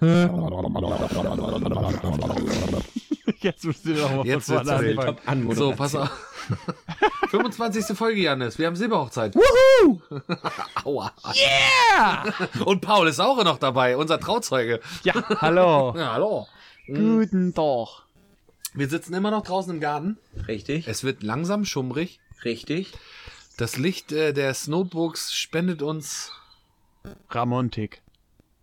Jetzt musst du doch mal Jetzt von vorne an, So, pass auf. 25. Folge, Janis. Wir haben Silberhochzeit. Wuhu! Aua. Yeah! Und Paul ist auch noch dabei, unser Trauzeuge. Ja, hallo. Ja, hallo. Guten Tag. Wir sitzen immer noch draußen im Garten. Richtig, Es wird langsam schummrig. richtig. Das Licht äh, der Snowbooks spendet uns. Ramontik.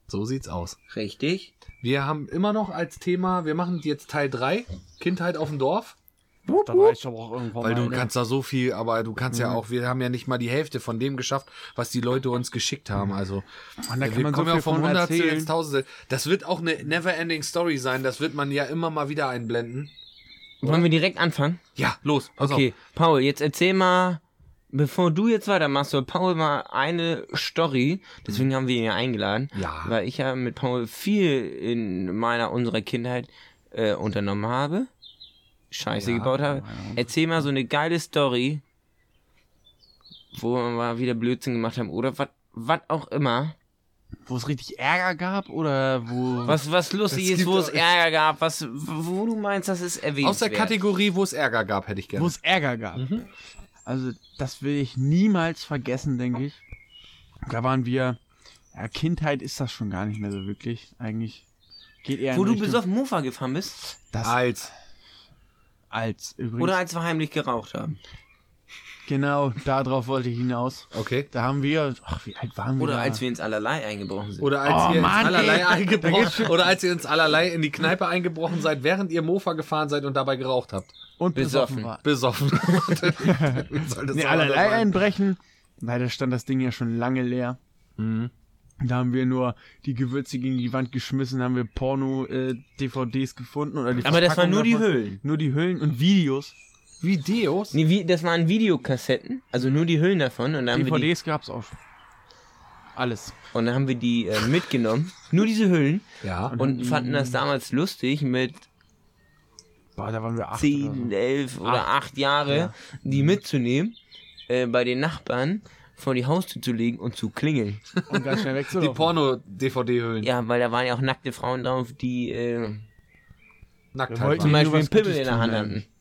So sieht's aus. Richtig. Wir haben immer noch als Thema, wir machen jetzt Teil 3, Kindheit auf dem Dorf. Da reicht aber auch irgendwann Weil mal, du ne? kannst da so viel, aber du kannst ja auch, wir haben ja nicht mal die Hälfte von dem geschafft, was die Leute uns geschickt haben. Also Und da kann wir man so kommen ja vom von Hundertstel ins Tausendste. Das wird auch eine never-ending Story sein. Das wird man ja immer mal wieder einblenden. Wollen wir direkt anfangen? Ja, los. Pass Okay, Paul, jetzt erzähl mal, bevor du jetzt weitermachst, soll Paul mal eine Story, deswegen haben wir ihn ja eingeladen, Ja. weil ich ja mit Paul viel in meiner, unserer Kindheit äh, unternommen habe, Scheiße Ja, gebaut habe. Erzähl mal so eine geile Story, wo wir mal wieder Blödsinn gemacht haben oder was auch immer. Wo es richtig Ärger gab oder wo. Was, was lustig ist, wo es Ärger gab, was, wo du meinst, das ist erwähnt. Aus der Kategorie, wo es Ärger gab, hätte ich gerne. Wo es Ärger gab. Mhm. Also, das will ich niemals vergessen, denke ich. Da waren wir. Ja, Kindheit ist das schon gar nicht mehr so wirklich. Eigentlich geht eher Wo du Richtung- besoffen Mofa gefahren bist? das Als. als übrigens. Oder als wir heimlich geraucht haben? genau, darauf wollte ich hinaus. Okay. Da haben wir. Ach, wie alt waren wir? Oder da? als wir ins Allerlei eingebrochen sind. Oder als Oh, ihr Mann, ins allerlei ey. eingebrochen, oder als ihr ins allerlei in die Kneipe eingebrochen seid, während ihr Mofa gefahren seid und dabei geraucht habt. Und besoffen. besoffen war. Besoffen. Wie soll das Nee, allerlei einbrechen. Leider stand das Ding ja schon lange leer. Mhm. Da haben wir nur die Gewürze gegen die Wand geschmissen, haben wir Porno-DVDs gefunden. Oder die Aber das waren nur die. Hüllen. Nur die Hüllen und Videos. Videos? Nee, wie, das waren Videokassetten, also nur die Hüllen davon. Und dann haben wir die, DVDs gab's auch schon. Alles. und dann haben wir die äh, mitgenommen. Nur diese Hüllen. Ja. Und fanden das damals lustig, mit Boah, da waren wir acht 10, oder 11 oder 8 Jahre die mitzunehmen, äh, bei den Nachbarn vor die Haustür zu legen und zu klingeln. so. Und ganz schnell Die wegzulaufen. Porno-DVD-Hüllen. Ja, weil da waren ja auch nackte Frauen drauf, die äh, Nackt halt zum Beispiel einen Pimmel in der Hand eigentlich. hatten.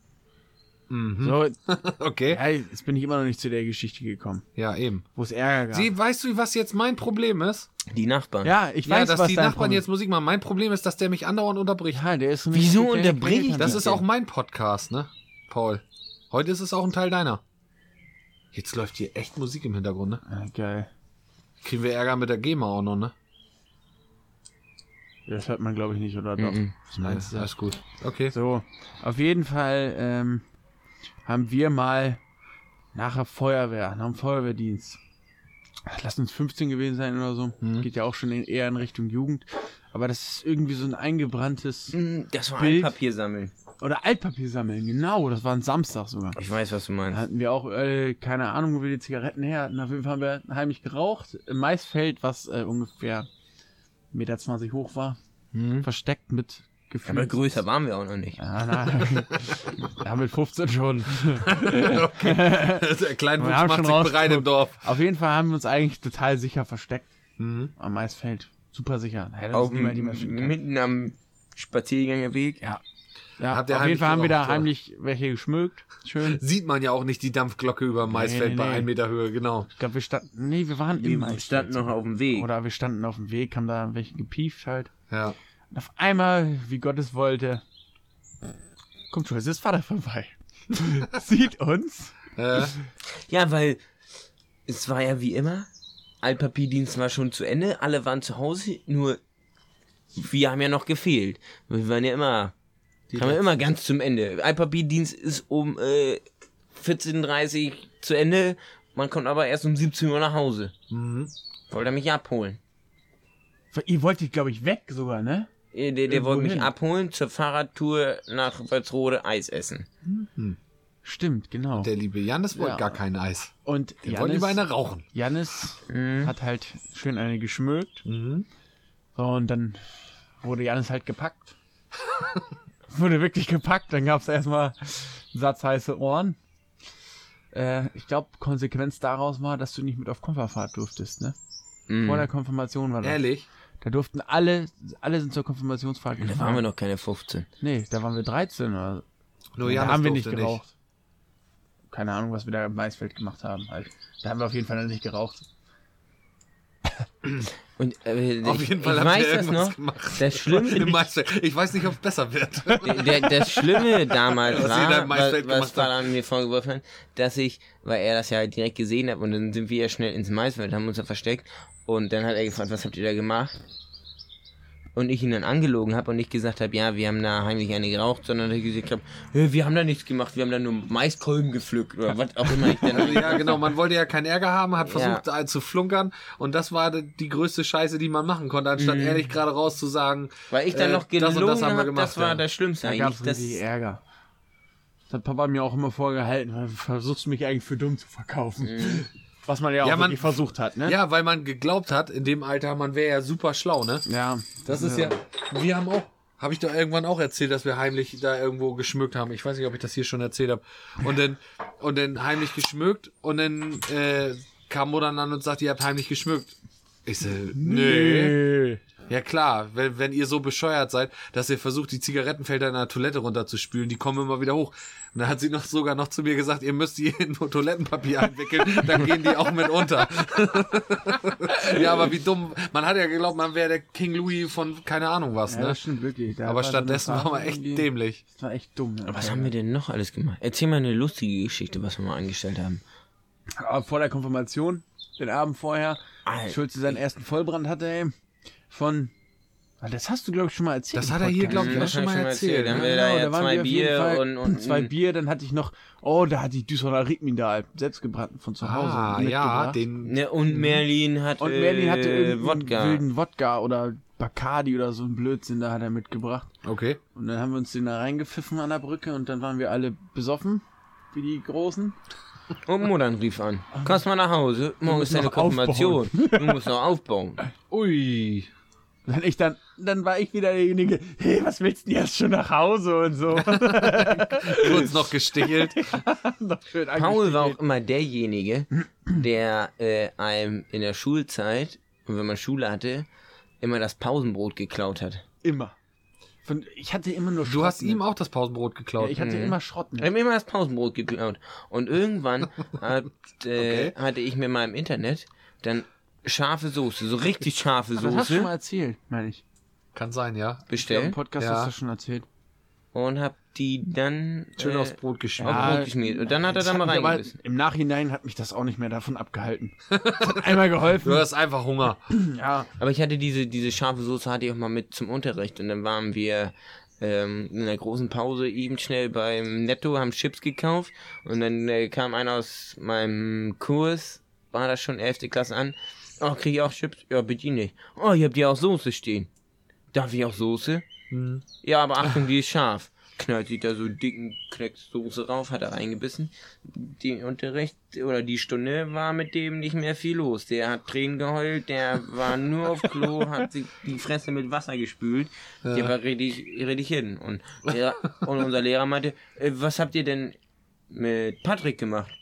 Waren. So, Okay. ja, jetzt bin ich immer noch nicht zu der Geschichte gekommen, Ja, eben. wo es Ärger gab. Sie, weißt du, was jetzt mein Problem ist? Die Nachbarn. ja, ich Ja, weiß, dass was die dein Nachbarn Problem jetzt Musik machen. Mein Problem ist, dass der mich andauernd unterbricht. Ja, der ist ein Wieso richtig kleiner unterbrich ich. Das Ja. ist auch mein Podcast, ne? Paul. Heute ist es auch ein Teil deiner. Jetzt läuft hier echt Musik im Hintergrund, ne? Ja, geil. Kriegen wir Ärger mit der GEMA auch noch, ne? Das hört man, glaube ich, nicht, oder doch? Mhm. Was meinst du? Alles gut. Okay. So, auf jeden Fall ähm, haben wir mal nachher Feuerwehr, nach dem Feuerwehrdienst. Lass uns 15 gewesen sein oder so. Mhm. Geht ja auch schon in, eher in Richtung Jugend. Aber das ist irgendwie so ein eingebranntes. Mm, Das war Bild. Altpapier sammeln. Oder Altpapier sammeln, genau. Das war ein Samstag sogar. Ich weiß, was du Da meinst. hatten wir auch, äh, keine Ahnung, wo wir die Zigaretten her hatten. Auf jeden Fall haben wir heimlich geraucht. Im Maisfeld, was äh, ungefähr 1,20 Meter hoch war. Mhm. Versteckt mit Gefühl. Aber größer waren wir auch noch nicht. Ja, na, ja, mit 15 schon. der kleine Wir haben macht schon sich bereit im. Dorf. Auf jeden Fall haben wir uns eigentlich total sicher versteckt. Mhm. Am Maisfeld. Super sicher. Auf mitten am Spaziergängerweg. Ja. Ja, Habt ihr auf jeden Fall haben wir da heimlich welche geschmückt. Schön. Sieht man ja auch nicht die Dampfglocke über dem Maisfeld nee, bei nee. 1 Meter Höhe, genau. Ich glaube, wir standen. Nee, wir waren im Wir Maisfeld. standen noch auf dem Weg. Oder wir standen auf dem Weg, haben da welche gepieft halt. Ja. Und auf einmal, wie Gott es wollte, kommt schon, es ist Vater vorbei. Sieht uns. Äh, Ja, weil es war ja wie immer, Altpapierdienst war schon zu Ende, alle waren zu Hause, nur wir haben ja noch gefehlt. Wir waren ja immer, haben wir immer ganz zum Ende. Altpapierdienst ist um äh, 14.30 Uhr zu Ende, man kommt aber erst um 17 Uhr nach Hause. mhm. Wollte er mich abholen. Ihr wolltet, glaube ich, weg sogar, ne? Äh, Der, der Irgendwo wollte mich abholen zur Fahrradtour nach Walsrode Eis essen. Stimmt, genau. Der liebe Janis wollte Ja. gar kein Eis. Und Wir wollen lieber eine rauchen. Janis Mhm. hat halt schön eine geschmückt. Mhm. So, und dann wurde Janis halt gepackt. wurde wirklich gepackt. Dann gab es erstmal einen Satz heiße Ohren. Äh, ich glaube, Konsequenz daraus war, dass du nicht mit auf Konferfahrt durftest, ne? Mhm. Vor der Konfirmation war das. Ehrlich? Da durften alle, alle sind zur Konfirmationsfahrt Da gefahren. waren wir noch keine 15. Nee, da waren wir 13 oder Nur da Janis haben wir nicht geraucht. Keine Ahnung, was wir da im Maisfeld gemacht haben. Halt. Da haben wir auf jeden Fall noch nicht geraucht. Und, äh, Auf ich, jeden Fall ich weiß das noch. gemacht. Das Schlimme. Ich weiß nicht, ob es besser wird. der, das Schlimme damals Was war, was, was. Vater mir vorgeworfen hat, dass ich, weil er das ja direkt gesehen hat und dann sind wir ja schnell ins Maisfeld, haben uns da versteckt und dann hat er gefragt, was habt ihr da gemacht? Und ich ihn dann angelogen habe und nicht gesagt habe, ja, wir haben da heimlich eine geraucht, sondern dass ich gesagt habe, "Hä, wir haben da nichts gemacht, wir haben da nur Maiskolben gepflückt oder was auch immer ich dann Also, ja, genau, man wollte ja keinen Ärger haben, hat versucht Ja. äh, zu flunkern und das war die- größte Scheiße, die man machen konnte, anstatt ehrlich gerade raus zu sagen, Weil ich dann äh, noch das gelogen und das haben wir habe, gemacht, das war ja. das Schlimmste Da gab es eigentlich. Das, richtig Ärger. Das hat Papa mir auch immer vorgehalten. Du versuchst mich eigentlich für dumm zu verkaufen. Was man ja auch Ja, man- versucht hat, ne? Ja, weil man geglaubt hat, in dem Alter, man wäre ja super schlau, ne? Ja. Das ist ja, wir haben auch, habe ich doch irgendwann auch erzählt, dass wir heimlich da irgendwo geschmückt haben. Ich weiß nicht, ob ich das hier schon erzählt habe. Und dann, und dann heimlich geschmückt und dann äh, kam Mutter an und sagte, ihr habt heimlich geschmückt. Ich so, nee. Nee. Ja klar, wenn, wenn ihr so bescheuert seid, dass ihr versucht, die Zigarettenfelder in der Toilette runterzuspülen, die kommen immer wieder hoch. Und dann hat sie noch sogar noch zu mir gesagt, ihr müsst die in Toilettenpapier einwickeln, dann gehen die auch mit unter. ja, aber wie dumm. Man hat ja geglaubt, man wäre der King Louis von keine Ahnung was, Ja, ne? das stimmt wirklich. Da Aber war stattdessen war man echt dämlich. Das war echt dumm. Ja. was haben wir denn noch alles gemacht? Erzähl mal eine lustige Geschichte, was wir mal angestellt haben. Aber vor der Konfirmation, den Abend vorher, Alter. Schulze seinen ersten Vollbrand hatte, ey, von. Ah, Das hast du, glaube ich, schon mal erzählt. Das hat er hier, glaube ich, Mhm, auch schon mal erzählt. Dann haben ne? wir da ja Genau, waren zwei wir auf jeden Bier Fall- und, und zwei Bier, dann hatte ich noch, oh, da hatte ich Düsseldorfer Riedmindal selbstgebrannten von zu Hause. Ah, ja, den. Ne, und Merlin hat Und Merlin hatte äh, Wodka. wilden Wodka oder Bacardi oder so ein Blödsinn, da hat er mitgebracht. Okay. Und dann haben wir uns den da reingepfiffen an der Brücke und dann waren wir alle besoffen, wie die Großen. Und Muttern rief an. Kommst mal nach Hause, morgen ist deine Konfirmation. Du musst noch aufbauen. Ui. Dann ich dann, dann war ich wieder derjenige, hey, was willst du denn jetzt schon nach Hause und so. Kurz noch gestichelt. Noch schön Paul war auch immer derjenige, der äh, einem in der Schulzeit, und wenn man Schule hatte, immer das Pausenbrot geklaut hat. immer. Von, ich hatte immer nur Schrott. Du hast mit. ihm auch das Pausenbrot Ja, geklaut. ich hatte immer Schrott. Er Mit. hat mir immer das Pausenbrot geklaut. Und irgendwann hat, äh, Okay. hatte ich mir mal im Internet dann scharfe Soße, so richtig scharfe Das hast du schon mal Soße erzählt, meine ich. Kann sein, ja. Ja, Im bestellt Podcast Ja. hast du schon erzählt. und hab die dann Schön äh, aufs Brot geschmiert. Ja, Brot geschmiert. Und dann hat er Das da mal reingebissen. Im Nachhinein hat mich das auch nicht mehr davon abgehalten. Das hat einmal geholfen. Du hast einfach Hunger. Ja, Aber ich hatte diese, diese scharfe Soße hatte ich auch mal mit zum Unterricht und dann waren wir ähm, in einer großen Pause eben schnell beim Netto, haben Chips gekauft und dann äh, kam einer aus meinem Kurs, war das schon 11. Klasse an. Oh, krieg ich auch Chips? Ja, bitte nicht. Oh, ihr habt ja auch Soße stehen. Darf ich auch Soße? Hm. Ja, aber Achtung, die ist scharf. Knallt sich da so dicken Klecks Soße rauf, hat er reingebissen. Die Unterricht oder die Stunde war mit dem nicht mehr viel los. Der hat Tränen geheult, der war nur auf Klo, hat sich die Fresse mit Wasser gespült. Der war richtig, richtig hin. Und, der, und unser Lehrer meinte, äh, was habt ihr denn mit Patrick gemacht?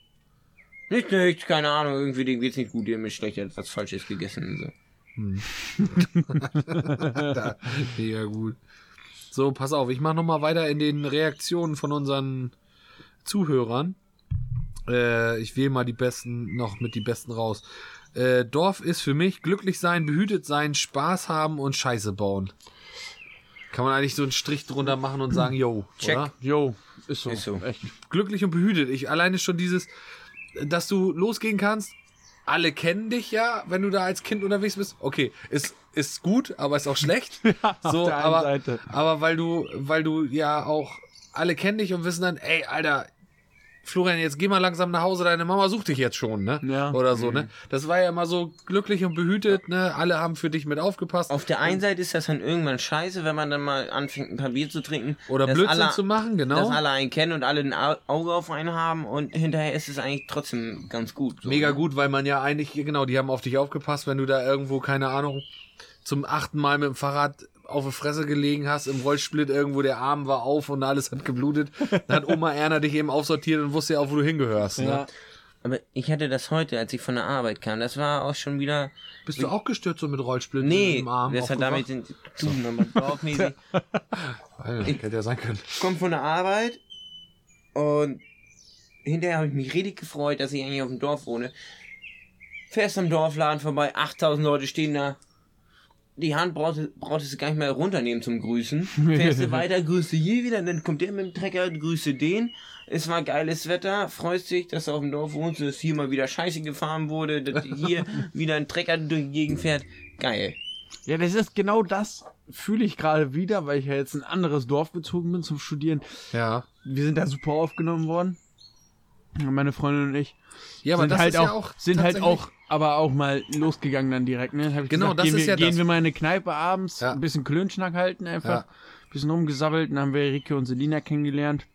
Nicht, nichts, keine Ahnung, irgendwie dem geht's nicht gut, der hat schlecht hat was Falsches gegessen so. Mega gut. So, pass auf, ich mache nochmal weiter in den Reaktionen von unseren Zuhörern. Äh, ich wähle mal die besten, noch mit die besten raus. Äh, Dorf ist für mich glücklich sein, behütet sein, Spaß haben und Scheiße bauen. Kann man eigentlich so einen Strich drunter machen und sagen, yo, Check. oder? jo, ist so. Ist so. Echt. glücklich und behütet. Ich alleine schon dieses, dass du losgehen kannst. Alle kennen dich ja, wenn du da als Kind unterwegs bist. Okay, ist ist gut, aber ist auch schlecht. so, der einen aber Seite. aber weil du weil du ja auch alle kennen dich und wissen dann, ey, Alter, Florian, jetzt geh mal langsam nach Hause, deine Mama sucht dich jetzt schon, ne? Ja. Oder so, ne? Das war ja immer so glücklich und behütet, ne? Alle haben für dich mit aufgepasst. Auf der einen Seite ist das dann irgendwann scheiße, wenn man dann mal anfängt, ein paar Bier zu trinken. Oder Blödsinn alle- zu machen, genau. Dass alle einen kennen und alle ein Au- Auge auf einen haben und hinterher ist es eigentlich trotzdem ganz gut. So, Mega ne? gut, weil man ja eigentlich, genau, die haben auf dich aufgepasst, wenn du da irgendwo, keine Ahnung, zum achten Mal mit dem Fahrrad auf die Fresse gelegen hast, im Rollsplit irgendwo der Arm war auf und alles hat geblutet. Dann hat Oma Erna dich eben aufsortiert und wusste ja auch, wo du hingehörst. Ne? Ja. Aber ich hatte das heute, als ich von der Arbeit kam. Das war auch schon wieder. Bist du auch gestört so mit Rollsplittern Nee, im Arm? das hat damit zu tun, aber dorfmäßig. Alter, hätte ja sein können. Komm von der Arbeit und hinterher habe ich mich richtig gefreut, dass ich eigentlich auf dem Dorf wohne. Fährst am Dorfladen vorbei, 8000 Leute stehen da. Die Hand brauchst, brauchtest du gar nicht mehr runternehmen zum Grüßen. Fährst du weiter, grüßt du hier wieder, dann kommt der mit dem Trecker, grüße den. Es war geiles Wetter, freust dich, dass du auf dem Dorf wohnst, dass hier mal wieder Scheiße gefahren wurde, dass hier wieder ein Trecker durch die Gegend fährt. Geil. Ja, das ist genau das, fühle ich gerade wieder, weil ich ja jetzt in ein anderes Dorf gezogen bin zum Studieren. Ja. Wir sind da super aufgenommen worden. Meine Freundin und ich. Ja, aber sind das halt ist auch, ja auch sind halt auch, aber auch mal losgegangen dann direkt, ne? Hab ich Genau, gesagt, das gehen ist wir, ja gehen das. wir mal in eine Kneipe abends, Ja. ein bisschen Klönschnack halten einfach, Ja. bisschen rumgesabbelt, dann haben wir Rike und Selina kennengelernt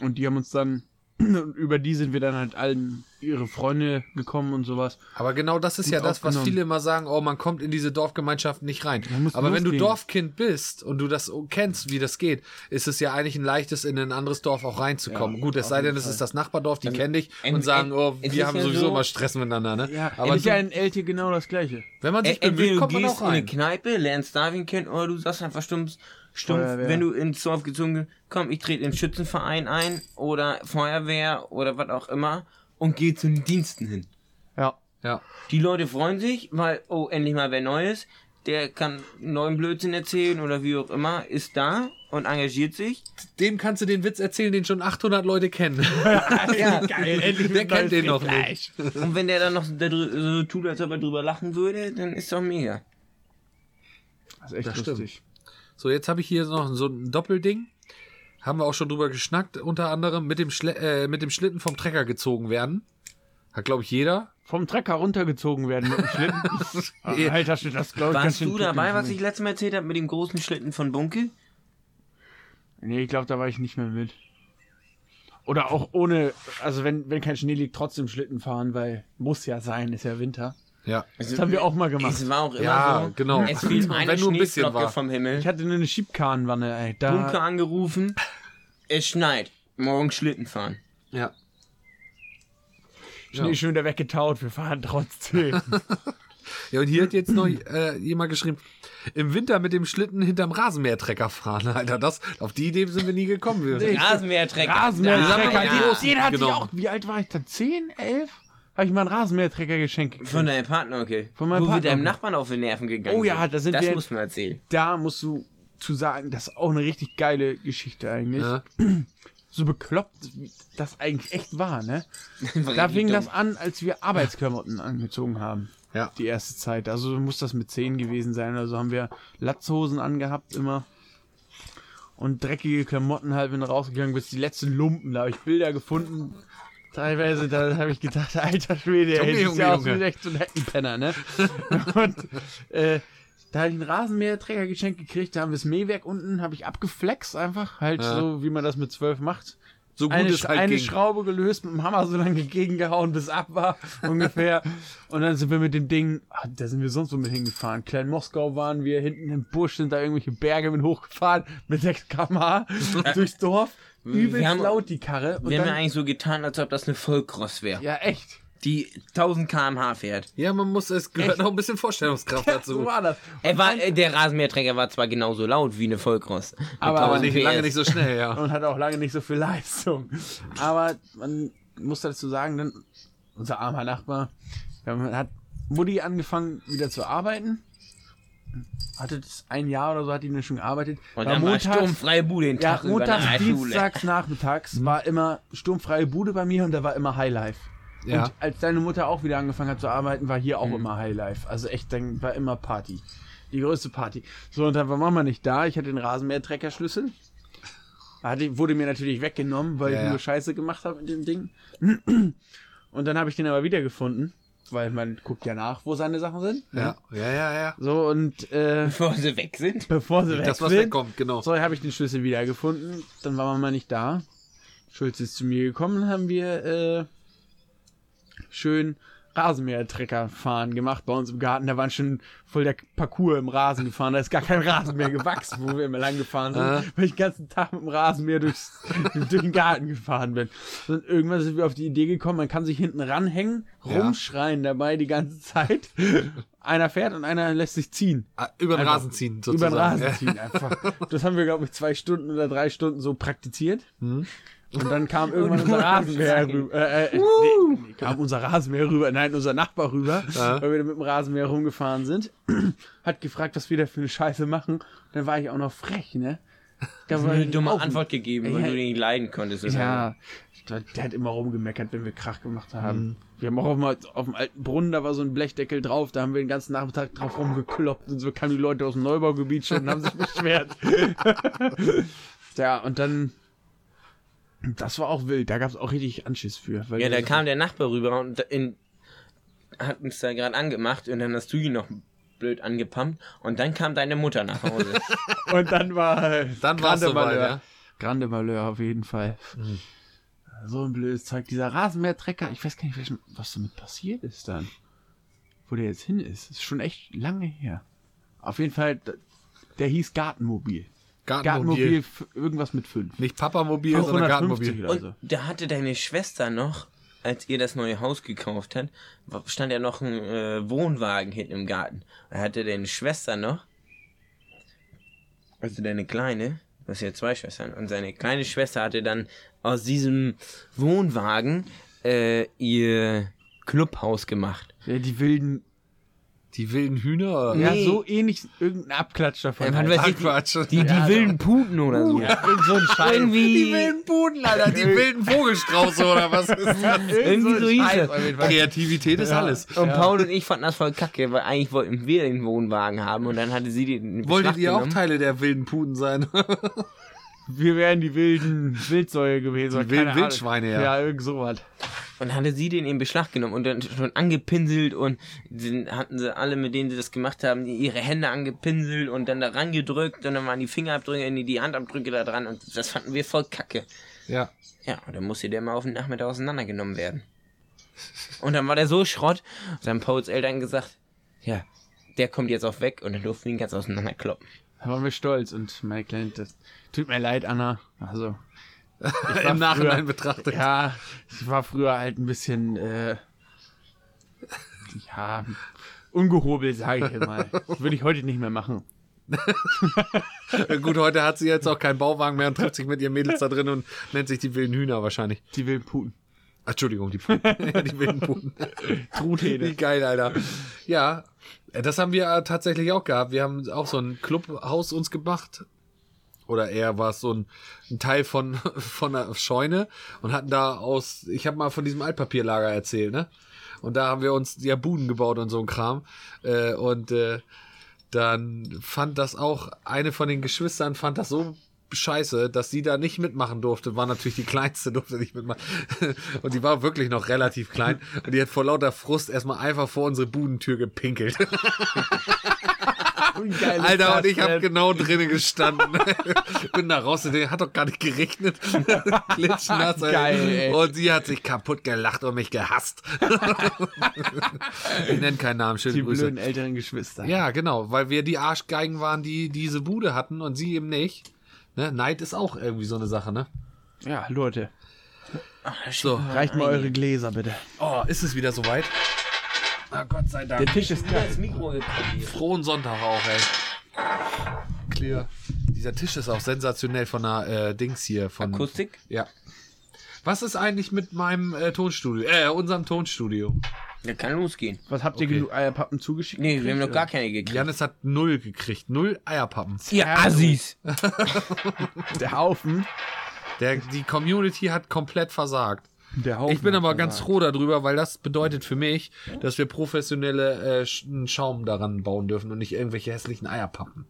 und die haben uns dann, über die sind wir dann halt allen ihre Freunde gekommen und sowas. Aber genau das ist ja das, was viele immer sagen, oh, man kommt in diese Dorfgemeinschaft nicht rein. Aber wenn du loslegen. Dorfkind bist und du das kennst, wie das geht, ist es ja eigentlich ein leichtes, in ein anderes Dorf auch reinzukommen. Ja, Gut, es sei denn, es ist das Nachbardorf, die kennen dich und sagen, en- oh, wir haben ja sowieso so- immer Stress miteinander, ne? Ja, aber ist ja in LT genau das gleiche. wenn man sich bemüht, kommt man gehst auch in eine rein. Kneipe, lernst Darwin kennen, oder du sagst einfach stumpf, stumpf Feuerwehr. wenn du ins Dorf gezogen bist, komm, ich trete in den Schützenverein ein, oder Feuerwehr, oder was auch immer, und geh zu den Diensten hin. Ja. Ja. Die Leute freuen sich, weil, oh, endlich mal wer Neues, der kann neuen Blödsinn erzählen, oder wie auch immer, ist da und engagiert sich. Dem kannst du den Witz erzählen, den schon 800 Leute kennen. Ja, Geil, endlich Der kennt den noch nicht. und wenn der dann noch so tut, als ob er drüber lachen würde, dann ist doch mega. Das ist echt Das stimmt. So, jetzt habe ich hier noch so ein Doppelding. Haben wir auch schon drüber geschnackt, unter anderem mit dem, Schle äh, mit dem Schlitten vom Trecker gezogen werden. Hat, glaube ich, jeder. Vom Trecker runtergezogen werden mit dem Schlitten. Ah, Alter, Schnitt, das glaube ich ganz Warst schön du dabei, was ich letztes Mal erzählt habe mit dem großen Schlitten von Bunkel? Nee, ich glaube, da war ich nicht mehr mit. Oder auch ohne, also wenn, wenn kein Schnee liegt, trotzdem Schlitten fahren, weil muss ja sein, ist ja Winter. Ja. Also, Das haben wir auch mal gemacht. Es war auch immer Ja, so. genau. Es fiel Wenn eine nur ein bisschen war. vom Himmel. Ich hatte nur eine Schiebkahnwanne, ey. Bunker Da, angerufen. Es schneit. Morgen Schlitten fahren. Ja. Schnee schon wieder weggetaut, wir fahren trotzdem. Ja, und hier hat jetzt noch äh, jemand geschrieben, im Winter mit dem Schlitten hinterm Rasenmähertrecker fahren. Alter, das, auf die Idee sind wir nie gekommen. Rasenmähertrecker. Rasenmähertrecker, Ja, den, ja. den hatte ich Genau. auch. Wie alt war ich da? 10, 11? Habe ich mal einen Rasenmähertrecker geschenkt gekriegt. Von deinem Partner, okay. Von meinem Wo wir Partner. deinem Nachbarn auf die Nerven gegangen Oh ja, da sind das wir- muss man erzählen. Da musst du zu sagen, das ist auch eine richtig geile Geschichte eigentlich. ja. So bekloppt, wie das eigentlich echt war, ne? Da fing das an, als wir Arbeitsklamotten angezogen haben. Ja. Die erste Zeit. Also muss das mit 10 gewesen sein. Also haben wir Latzhosen angehabt immer. Und dreckige Klamotten halt, wenn du rausgegangen bist. Die letzten Lumpen, da habe ich Bilder gefunden. Teilweise, da habe ich gedacht, alter Schwede, Junge, ey, Junge, ja Junge. wie echt so ein Heckenpenner, ne? Und äh, da habe ich einen Rasenmäherträger geschenkt gekriegt, da haben wir das Mähwerk unten, habe ich abgeflext einfach, halt Ja. so, wie man das mit 12 macht So gut eine, es halt eine ging. Schraube gelöst, mit dem Hammer so lange gegengehauen, bis ab war, ungefähr. Und dann sind wir mit dem Ding, ah, da sind wir sonst wo mit hingefahren. Klein Moskau waren wir, hinten im Busch sind da irgendwelche Berge mit hochgefahren, mit 6 km durchs Dorf. Übelst Wir haben- laut die Karre. Und Wir haben ja dann, eigentlich so getan, als ob das eine Vollcross wäre. ja, echt. Die 1000 km/h fährt. Ja, man muss, es gehört Echt? noch ein bisschen Vorstellungskraft so dazu. war das. Er war, der Rasenmäherträger war zwar genauso laut wie eine Vollcross. Aber- Aber 1000 nicht, PS. lange nicht so schnell, ja. Und hat auch lange nicht so viel Leistung. Aber man muss dazu sagen, dann, unser armer Nachbar, dann hat Mutti angefangen wieder zu arbeiten. Hatte das ein Jahr oder so, hat die dann schon gearbeitet. Und War dann war montags- sturmfreie Bude den Ja, Tag über montags, dienstags, nachmittags war immer sturmfreie Bude bei mir und da war immer Highlife. Ja. Und als deine Mutter auch wieder angefangen hat zu arbeiten, war hier auch immer Highlife. Also echt, dann war immer Party. Die größte Party. So, und dann war Mama nicht da. Ich hatte den Rasenmähertreckerschlüssel. Hatte, wurde mir natürlich weggenommen, weil Ja, ich ja. nur Scheiße gemacht habe mit dem Ding. Und dann habe ich den aber wiedergefunden, weil man guckt ja nach, wo seine Sachen sind. ne? Ja, ja, ja, ja. So, und äh, Bevor sie weg sind. bevor sie weg Das, was sind, wegkommt, genau. so, habe ich den Schlüssel wiedergefunden. Dann war Mama nicht da. Schulz ist zu mir gekommen, haben wir äh, schön Rasenmäher-Trecker fahren gemacht bei uns im Garten. Da waren schon voll der Parcours im Rasen gefahren. Da ist gar kein Rasenmäher gewachsen, wo wir immer lang gefahren sind, Ah. weil ich den ganzen Tag mit dem Rasenmäher durchs, durch den Garten gefahren bin. Und irgendwann sind wir auf die Idee gekommen, man kann sich hinten ranhängen, Ja. rumschreien dabei die ganze Zeit. Einer fährt und einer lässt sich ziehen. Ah, Über den Einfach Rasen ziehen, Über sozusagen. den Rasen Ja. ziehen einfach. Das haben wir, glaube ich, zwei Stunden oder drei Stunden so praktiziert. Hm. Und dann kam irgendwann unser Rasenmäher rüber. Äh, äh, nee, nee, kam unser Rasenmäher rüber. Nein, unser Nachbar rüber, Ja. weil wir mit dem Rasenmäher rumgefahren sind. Hat gefragt, was wir da für eine Scheiße machen. Und dann war ich auch noch frech, ne? Da war eine dumme auch- Antwort gegeben, weil Ja. du den nicht leiden konntest. oder? Ja, der, der hat immer rumgemeckert, wenn wir Krach gemacht haben. Mhm. Wir haben auch auf, dem- auf dem alten Brunnen, da war so ein Blechdeckel drauf, da haben wir den ganzen Nachmittag drauf rumgekloppt und so kamen die Leute aus dem Neubaugebiet schon und haben sich beschwert. ja, und dann, das war auch wild, da gab es auch richtig Anschiss für. Weil Ja, da kam der Nachbar rüber und in, hat uns da gerade angemacht und dann hast du ihn noch blöd angepumpt und dann kam deine Mutter nach Hause. Und dann war Dann war's Grande Malheur. ja. Grande Malheur auf jeden Fall. So ein blödes Zeug. Dieser Rasenmähertrecker, ich weiß gar nicht, welchen- was damit passiert ist dann. Wo der jetzt hin ist. Ist schon echt lange her. Auf jeden Fall, der hieß Gartenmobil. Gartenmobil. Gartenmobil, irgendwas mit 5. Nicht Papamobil, sondern 550 Gartenmobil. oder Und so. da hatte deine Schwester noch, als ihr das neue Haus gekauft habt, stand ja noch ein äh, Wohnwagen hinten im Garten. Da hatte deine Schwester noch, also deine kleine, du hast ja zwei Schwestern, und seine kleine Schwester hatte dann aus diesem Wohnwagen äh, ihr Clubhaus gemacht. Ja, die wilden, Die wilden Hühner? ja, Nee. so ähnlich, irgendein Abklatsch davon. Ja, man halt. weiß Quatsch. Die, die Ja, wilden Puten oder so. ja, irgend so ein Scheiß. Irgendwie, Die wilden Puden, Alter. Die wilden Vogelstrauße oder was ist das? irgendwie so hieß Fall. Kreativität ist Ja. alles. Und Ja. Paul und ich fanden das voll kacke, weil eigentlich wollten wir den Wohnwagen haben und dann hatte sie den Wolltet ihr auch genommen. Teile der wilden Puden sein? Wir wären die wilden Wildsäue gewesen. Die wilden Ahnung. Wildschweine, ja. Ja, irgend sowas. Und dann hatte sie den in Beschlag genommen und dann schon angepinselt und dann hatten sie alle, mit denen sie das gemacht haben, ihre Hände angepinselt und dann da rangedrückt und dann waren die Fingerabdrücke, die Handabdrücke da dran und das fanden wir voll kacke. Ja. Ja, und dann musste der mal auf den Nachmittag auseinandergenommen werden. Und dann war der so Schrott, und dann haben Pauls Eltern gesagt, ja, der kommt jetzt auch weg und dann durften wir ihn ganz auseinanderkloppen. Da waren wir stolz und meine Kleine, das tut mir leid, Anna. Also, Im Nachhinein früher- betrachtet. ja, ich war früher halt ein bisschen, äh, ja, ungehobelt, sage ich mal. Würde ich heute nicht mehr machen. Gut, heute hat sie jetzt auch keinen Bauwagen mehr und trifft sich mit ihren Mädels da drin und nennt sich die wilden Hühner wahrscheinlich. Die wilden Puten. Entschuldigung, die, die wilden Puden. Wie Truthähne. geil, Alter. Ja, das haben wir äh, tatsächlich auch gehabt. Wir haben auch so ein Clubhaus uns gemacht. Oder eher war es so ein, ein Teil von, von einer Scheune und hatten da aus, ich habe mal von diesem Altpapierlager erzählt, ne? Und da haben wir uns ja Buden gebaut und so ein Kram. Äh, und äh, dann fand das auch, eine von den Geschwistern fand das so scheiße, dass sie da nicht mitmachen durfte. War natürlich die kleinste, durfte nicht mitmachen. Und die war wirklich noch relativ klein. Und die hat vor lauter Frust erstmal einfach vor unsere Budentür gepinkelt. Alter, und ich habe genau drinnen gestanden. Bin da raus, der hat doch gar nicht gerechnet. Klitschnass. Geil, ey. Und sie hat sich kaputt gelacht und mich gehasst. ich nenne keinen Namen, schöne Die Grüße. blöden älteren Geschwister. Ja, genau, weil wir die Arschgeigen waren, die diese Bude hatten und sie eben nicht. Ne? Neid ist auch irgendwie so eine Sache, ne? Ja, Leute, So. reicht mal eure Gläser bitte. Oh, ist es wieder soweit? Na Gott sei Der Dank. Tisch ist Mikro geprobiert. Frohen Sonntag auch, ey. Clear. Dieser Tisch ist auch sensationell von der äh, Dings hier. Von, Akustik? Ja. Was ist eigentlich mit meinem äh, Tonstudio? Äh, unserem Tonstudio. Der kann losgehen. Was habt ihr Okay. genug Eierpappen zugeschickt? Nee, wir haben noch gar keine gekriegt. Janis hat null gekriegt. Null Eierpappen. Ihr Assis. oder? Der Haufen. Der, die Community hat komplett versagt. Der Haufen Ich bin aber ganz froh darüber, weil das bedeutet für mich, dass wir professionelle äh, Schaum daran bauen dürfen und nicht irgendwelche hässlichen Eierpappen.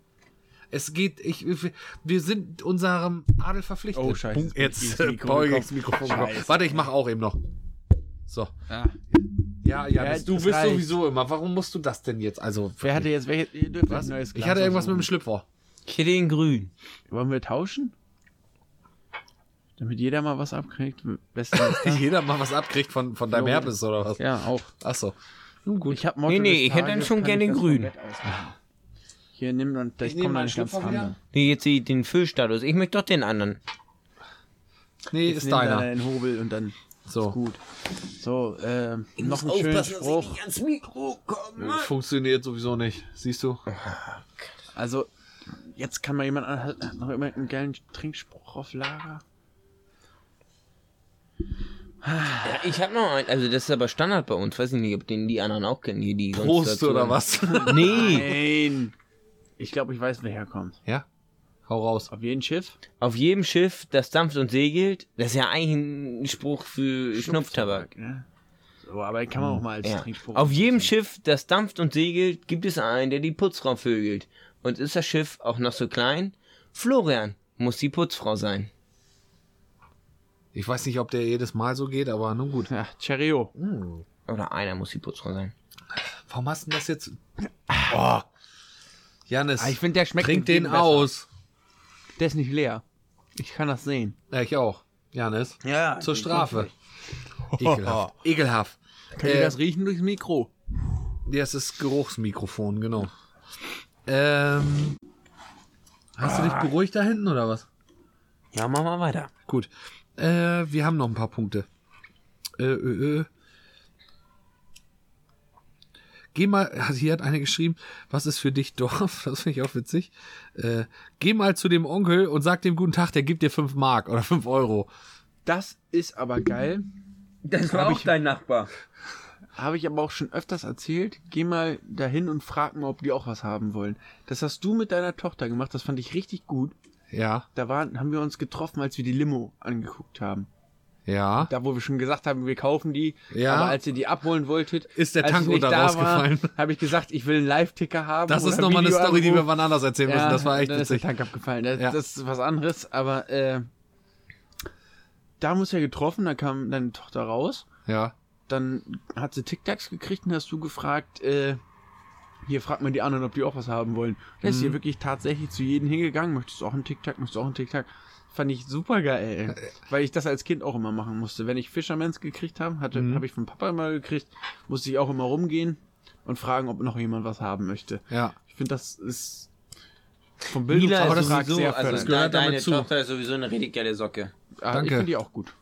Es geht, ich, wir sind unserem Adel verpflichtet. Oh, scheiße, Punkt. jetzt äh, ich das Mikrofon. Scheiße. Warte, ich mache auch eben noch. So. Ja. Ja, ja, Ja, das, du bist reicht. sowieso immer. Warum musst du das denn jetzt? Also, Wer hatte jetzt welche? Was? neues Ich Glas hatte irgendwas mit dem. Schlüpfer. Ich hätte den grün. Wollen wir tauschen? Damit jeder mal was abkriegt. Jeder mal was abkriegt von, von deinem. Herpes oder was? ja, auch. Ach so. Nun gut. Ich hab Nee, nee, ich hätte dann schon gerne den grünen. Hier, nimm und ich, Ich komme dann ganz wieder. dran. Nee, jetzt die- den Füllstatus. Ich möchte doch den anderen. nee, Jetzt ist dann deiner. deinen Hobel und dann So. gut. So, ähm, noch einen schönen Spruch. ans Mikro komme. Funktioniert sowieso nicht. Siehst du? Also, jetzt kann mal jemand an, noch immer einen geilen Trinkspruch auf Lager. Ja, ich hab noch einen. Also, das ist aber Standard bei uns. Weiß ich nicht, ob den die anderen auch kennen. Hier, die sonst Prost dazu- oder was? Nee. Nein! Ich glaube, ich weiß, wer herkommt. ja? Hau raus. Auf jedem Schiff? Auf jedem Schiff, das dampft und segelt, das ist ja eigentlich ein Spruch für Schnupftabak. Ne? So, aber den kann man auch mal als Ja. Trinkspruch. Auf jedem Schiff, das dampft und segelt, gibt es einen, der die Putzfrau vögelt. Und ist das Schiff auch noch so klein? Florian muss die Putzfrau sein. Ich weiß nicht, ob der jedes Mal so geht, aber nun gut. Ja, Cheerio. Oder einer muss die Putzfrau sein. Warum hast du denn das jetzt? Oh. Janis, Ah, ich finde, der schmeckt trink den besser. aus. Der ist nicht leer. Ich kann das sehen. Ja, ich auch. Janis. Ja. Zur Strafe. Ekelhaft. Ekelhaft. Könnt ihr Äh, das riechen durchs Mikro? Ja, es ist Geruchsmikrofon, genau. Ähm, hast du dich beruhigt da hinten oder was? Ja, machen wir weiter. Gut. Äh, wir haben noch ein paar Punkte. Äh, äh, äh. Geh mal, also hier hat eine geschrieben, was ist für dich Dorf? Das finde ich auch witzig. Äh, geh mal zu dem Onkel und sag dem guten Tag, der gibt dir 5 Mark oder 5 Euro. Das ist aber geil. Das war auch dein Nachbar. Habe ich aber auch schon öfters erzählt. Geh mal dahin und frag mal, ob die auch was haben wollen. Das hast du mit deiner Tochter gemacht. Das fand ich richtig gut. Ja, Da waren, haben wir uns getroffen, als wir die Limo angeguckt haben. Ja. Da, wo wir schon gesagt haben, wir kaufen die. Ja. Aber als ihr die abholen wolltet, Ist der Tank unter da rausgefallen. habe ich gesagt, ich will einen Live-Ticker haben. Das ist nochmal eine Story, die wir wann anders erzählen müssen. Das war echt dann ist der witzig. Tank abgefallen. Das, Ja. das ist was anderes, aber äh, da uns ja getroffen, da kam deine Tochter raus. Ja. Dann hat sie Tic-Tacs gekriegt und hast du gefragt, äh, hier fragt man die anderen, ob die auch was haben wollen. Ist Mhm. hier wirklich tatsächlich zu jedem hingegangen, möchtest du auch einen Tic-Tac, möchtest du auch einen Tic-Tac. Fand ich super geil, weil ich das als Kind auch immer machen musste. Wenn ich Fishermans gekriegt habe, hatte, Mhm. habe ich vom Papa immer gekriegt, musste ich auch immer rumgehen und fragen, ob noch jemand was haben möchte. Ja. Ich finde, das ist vom Bildungsauftrag sehr also fördernd. gehört deine damit zu. Tochter ist sowieso eine richtig geile Socke. Ah, Danke. Ich finde die auch gut.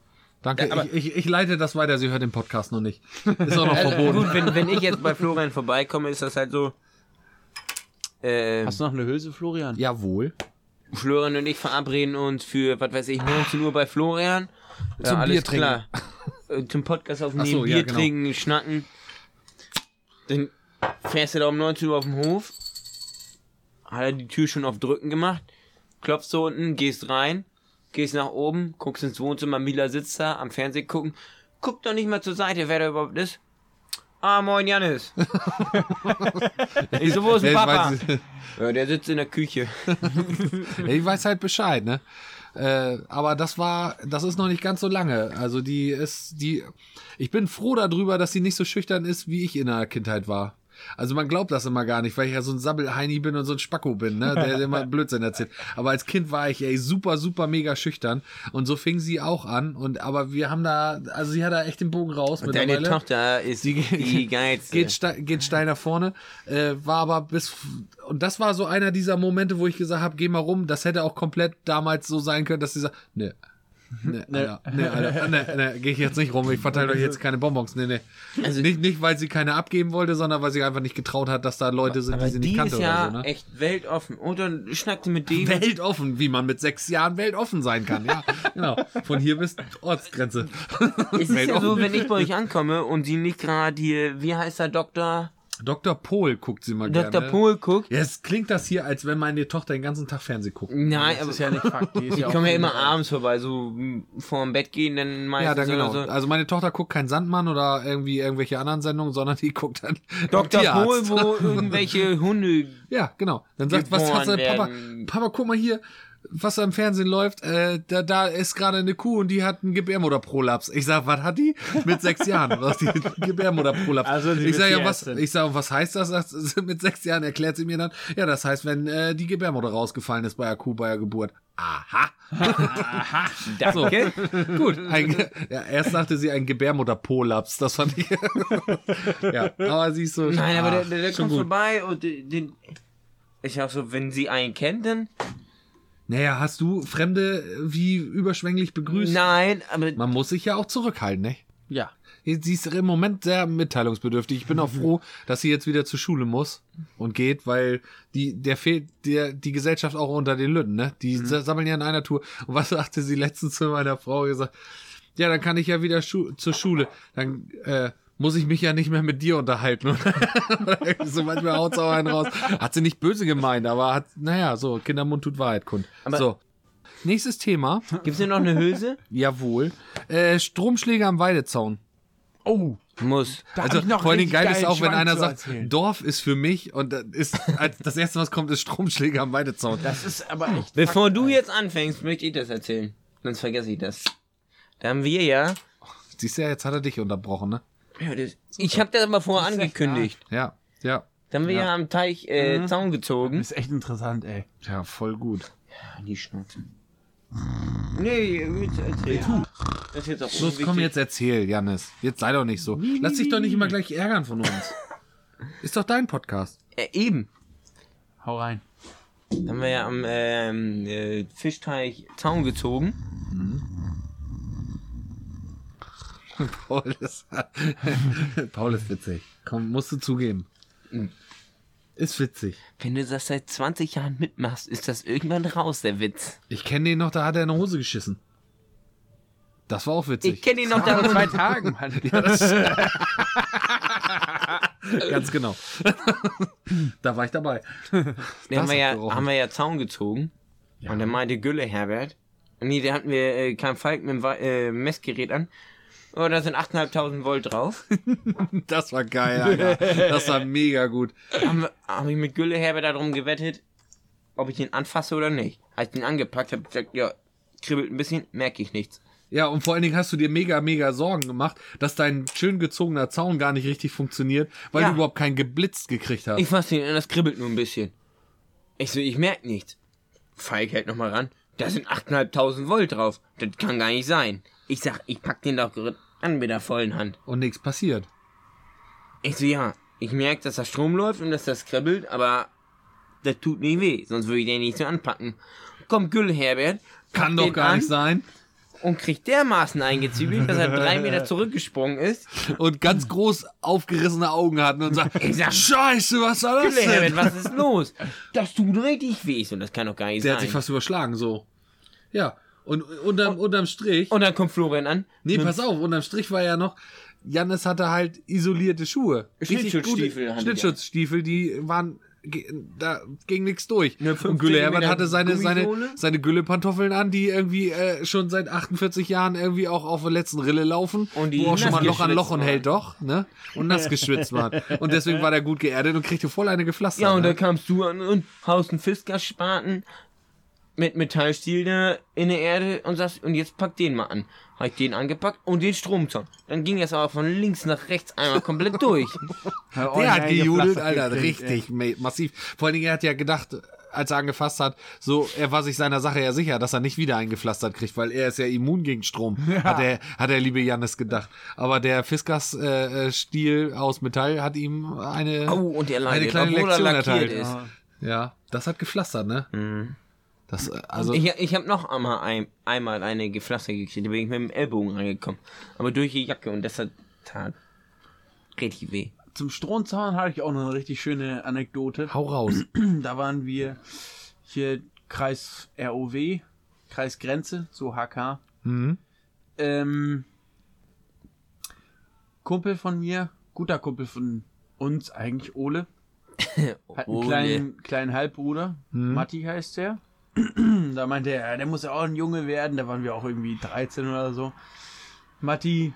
Danke. Ja, aber- ich, ich, ich leite das weiter. Sie hört den Podcast noch nicht. Ist auch noch Also, verboten. gut, wenn, wenn ich jetzt bei Florian vorbeikomme, ist das halt so. Äh, Hast du noch eine Hülse, Florian? Jawohl. Florian und ich verabreden uns für, was weiß ich, 19 Uhr bei Florian. Ja, Zum alles Bier trinken. klar. Äh, Zum Podcast aufnehmen, so, ja, Bier genau. trinken, schnacken. Dann fährst du da um 19 Uhr auf dem Hof. Hat er die Tür schon auf Drücken gemacht. Klopfst du unten, gehst rein, gehst nach oben, guckst ins Wohnzimmer, Mila sitzt da, am Fernsehen gucken. Guck doch nicht mal zur Seite, wer da überhaupt ist. Ah, moin Janis. ich so, wo ist ich Papa? weiß- Ja, der sitzt in der Küche. Ich weiß halt Bescheid, ne? Äh, aber das war, das ist noch nicht ganz so lange. Also die ist, die, ich bin froh darüber, dass sie nicht so schüchtern ist, wie ich in der Kindheit war. Also man glaubt das immer gar nicht, weil ich ja so ein Sabbelheini bin und so ein Spacko bin, ne, der immer Blödsinn erzählt. Aber als Kind war ich ey super, super mega schüchtern und so fing sie auch an und aber wir haben da, also sie hat da echt den Bogen raus Deine mittlerweile. Tochter ist Die- die geilste. geht, ste geht steil nach vorne. Äh, war aber bis. Und das war so einer dieser Momente, wo ich gesagt habe, geh mal rum. Das hätte auch komplett damals so sein können, dass sie sagt, ne. Ne, Alter, ne, Alter, ne, ne, geh ich jetzt nicht rum, ich verteile euch jetzt keine Bonbons. Ne, ne. Also- nicht, nicht, weil sie keine abgeben wollte, sondern weil sie einfach nicht getraut hat, dass da Leute sind, die sie die nicht kannte ist ja oder so. Ne? echt weltoffen. Und dann schnackte mit dem. Weltoffen, wie man mit sechs Jahren weltoffen sein kann, ja. Genau. Von hier bis Ortsgrenze. Es ist ja so, wenn ich bei euch ankomme und sie nicht gerade hier, wie heißt der Doktor? Dr. Pohl guckt sie mal Dr. gerne. Pohl guckt. Jetzt klingt das hier, als wenn meine Tochter den ganzen Tag Fernsehen guckt. Nein, Das aber ist ja nicht Fakt. Die ja komme ja immer abends vorbei, so vorm Bett gehen, dann Ja, meistens dann genau. so. Also meine Tochter guckt kein Sandmann oder irgendwie irgendwelche anderen Sendungen, sondern die guckt dann Dr. Pohl, wo irgendwelche Hunde. Ja, genau. Dann sagt, was hast du, Papa. Papa, guck mal hier, was da im Fernsehen läuft. Äh, da, da ist gerade eine Kuh und die hat einen Gebärmutterprolaps. Ich sag, was hat die? Mit sechs Jahren. Was die Gebärmutterprolaps. Also ich sag ja, was, ich sag, was heißt das? Sagt mit sechs Jahren erklärt sie mir dann. Ja, das heißt, wenn äh, die Gebärmutter rausgefallen ist bei der Kuh bei der Geburt. Aha. Danke. Gut. Ein, ja, erst sagte sie ein Gebärmutterpolaps. Das fand ich. ja, aber sie ist so. Nein, aber der, ah, der, der schon kommt gut. vorbei und den, den. Ich auch so, wenn sie einen kennt, dann. Naja, hast du Fremde wie überschwänglich begrüßt? Nein, aber. Man muss sich ja auch zurückhalten, ne? Ja. Sie ist im Moment sehr mitteilungsbedürftig. Ich bin auch froh, dass sie jetzt wieder zur Schule muss und geht, weil die, der fehlt der, die Gesellschaft auch unter den Lütten, ne? Die sa- sammeln ja in einer Tour. Und was sagte sie letztens zu meiner Frau gesagt? Ja, dann kann ich ja wieder schu zur Schule. Dann, äh, muss ich mich ja nicht mehr mit dir unterhalten. So manchmal haut's auch einen raus. Hat sie nicht böse gemeint, aber hat, naja, so, Kindermund tut Wahrheit kund. Aber- so. Nächstes Thema. Gibt's denn noch eine Hülse? Jawohl. Äh, Stromschläge am Weidezaun. Oh, Muss. da hab Also ich noch vor Dingen geil ist auch, wenn einer sagt, erzählen. Dorf ist für mich und das ist als das erste, was kommt, ist Stromschläge am Weidezaun. Das ist aber echt. Bevor du jetzt anfängst, möchte ich das erzählen. Sonst vergesse ich das. Da haben wir ja. Siehst du ja, jetzt hat er dich unterbrochen, ne? Ja das, ich habe das aber vorher Das angekündigt. Ja, ja, Da haben wir ja, am Teich äh, Zaun gezogen. ist echt interessant, ey. ja, voll gut. Die Schnauze. Nee, jetzt erzähl. Das ist jetzt auch Los, komm jetzt erzähl, Jannis. Jetzt sei doch nicht so. Lass dich doch nicht immer gleich ärgern von uns. Ist doch dein Podcast. Äh, eben. Hau rein. Da haben wir ja am ähm, äh, Fischteich Zaun gezogen. Paul ist, Paul ist witzig. Komm, musst du zugeben. Ist witzig. Wenn du das seit 20 Jahren mitmachst, ist das irgendwann raus, der Witz. Ich kenne den noch, da hat er in die Hose geschissen. Das war auch Ich witzig. kenne ihn noch da Vor zwei Tagen, Mann. Ganz genau. da war ich dabei. Den haben wir, ja, haben wir ja Zaun gezogen. Und dann meinte Gülle Herbert. Nee, da hatten wir äh, kein Falk mit dem Wa- äh, Messgerät an. Oh, da sind 8.500 Volt drauf. Das war geil, Alter. Das war mega gut. haben wir- hab ich mit Gülle Herbert darum gewettet, ob ich den anfasse oder nicht. Als ich den angepackt habe, gesagt, ja, kribbelt ein bisschen, merke ich nichts. Ja, und vor allen Dingen hast du dir mega, mega Sorgen gemacht, dass dein schön gezogener Zaun gar nicht richtig funktioniert, weil Ja. du überhaupt keinen geblitzt gekriegt hast. Ich fasse den an, das kribbelt nur ein bisschen. Ich so, ich merke nichts. Falk hält nochmal ran. Da sind 8.500 Volt drauf. Das kann gar nicht sein. Ich sag, ich pack den doch an mit der vollen Hand. und nichts passiert. Ich so, ja, ich merke, dass da Strom läuft und dass das kribbelt, aber das tut nicht weh, sonst würde ich den nicht so anpacken. Kommt Güll Herbert, Kann doch gar nicht sein. Und kriegt dermaßen eingezügelt, dass er drei Meter zurückgesprungen ist. Und ganz groß aufgerissene Augen hatten und sagt, Ich sag, Scheiße, was soll das Gülle Herbert, denn? was ist los? Das tut richtig weh. Und das kann doch gar nicht Der hat sich sein. fast überschlagen, so. Ja, und unterm, unterm Strich, Und dann kommt Florian an. nee, pass auf, unterm Strich war ja noch, Jannis hatte halt isolierte Schuhe. Schnittschutzstiefel gute hatte Schnittschutzstiefel, die waren, da ging nichts durch. Nur und 5 Gülle Herbert Zentimeter hatte seine, seine, Gummisohle. seine Gülle-Pantoffeln an, die irgendwie äh, schon seit 48 Jahren irgendwie auch auf der letzten Rille laufen. Und die wo auch schon mal Loch an Loch und hält doch, ne? Und nass geschwitzt waren. Und deswegen war der gut geerdet und kriegte voll eine gepflastert. Ja, und ne? da kamst du an und haust einen Fiskaspaten mit Metallstiel da in der Erde und sagst, und jetzt pack den mal an. Hab ich den angepackt und den Stromzaun. Dann ging das aber von links nach rechts einmal komplett durch. Der hat gejudelt, Alter, richtig ma- massiv. Vor allen Dingen, er hat ja gedacht, als er angefasst hat, so, er war sich seiner Sache ja sicher, dass er nicht wieder eingepflastert kriegt, weil er ist ja immun gegen Strom, hat er, hat der liebe Jannis gedacht. Aber der Fiskas-Stiel aus Metall hat ihm eine, Au, und der eine kleine er Lektion lackiert erteilt. ist. Ja, das hat gepflastert, ne? Das, äh, also, Ich, ich habe noch einmal, ein, einmal eine Gepflaster gekriegt, da bin ich mit dem Ellbogen reingekommen. Aber durch die Jacke und das hat tat richtig weh. Zum Stromzaun hatte ich auch noch eine richtig schöne Anekdote. hau raus. Da waren wir hier Kreis ROW, Kreisgrenze, so HK. Mhm. Ähm, Kumpel von mir, guter Kumpel von uns, eigentlich Ole, hat einen Ole. kleinen, kleinen Halbbruder, Matti heißt der. da meinte er, der muss ja auch ein Junge werden, da waren wir auch irgendwie 13 oder so. Matti,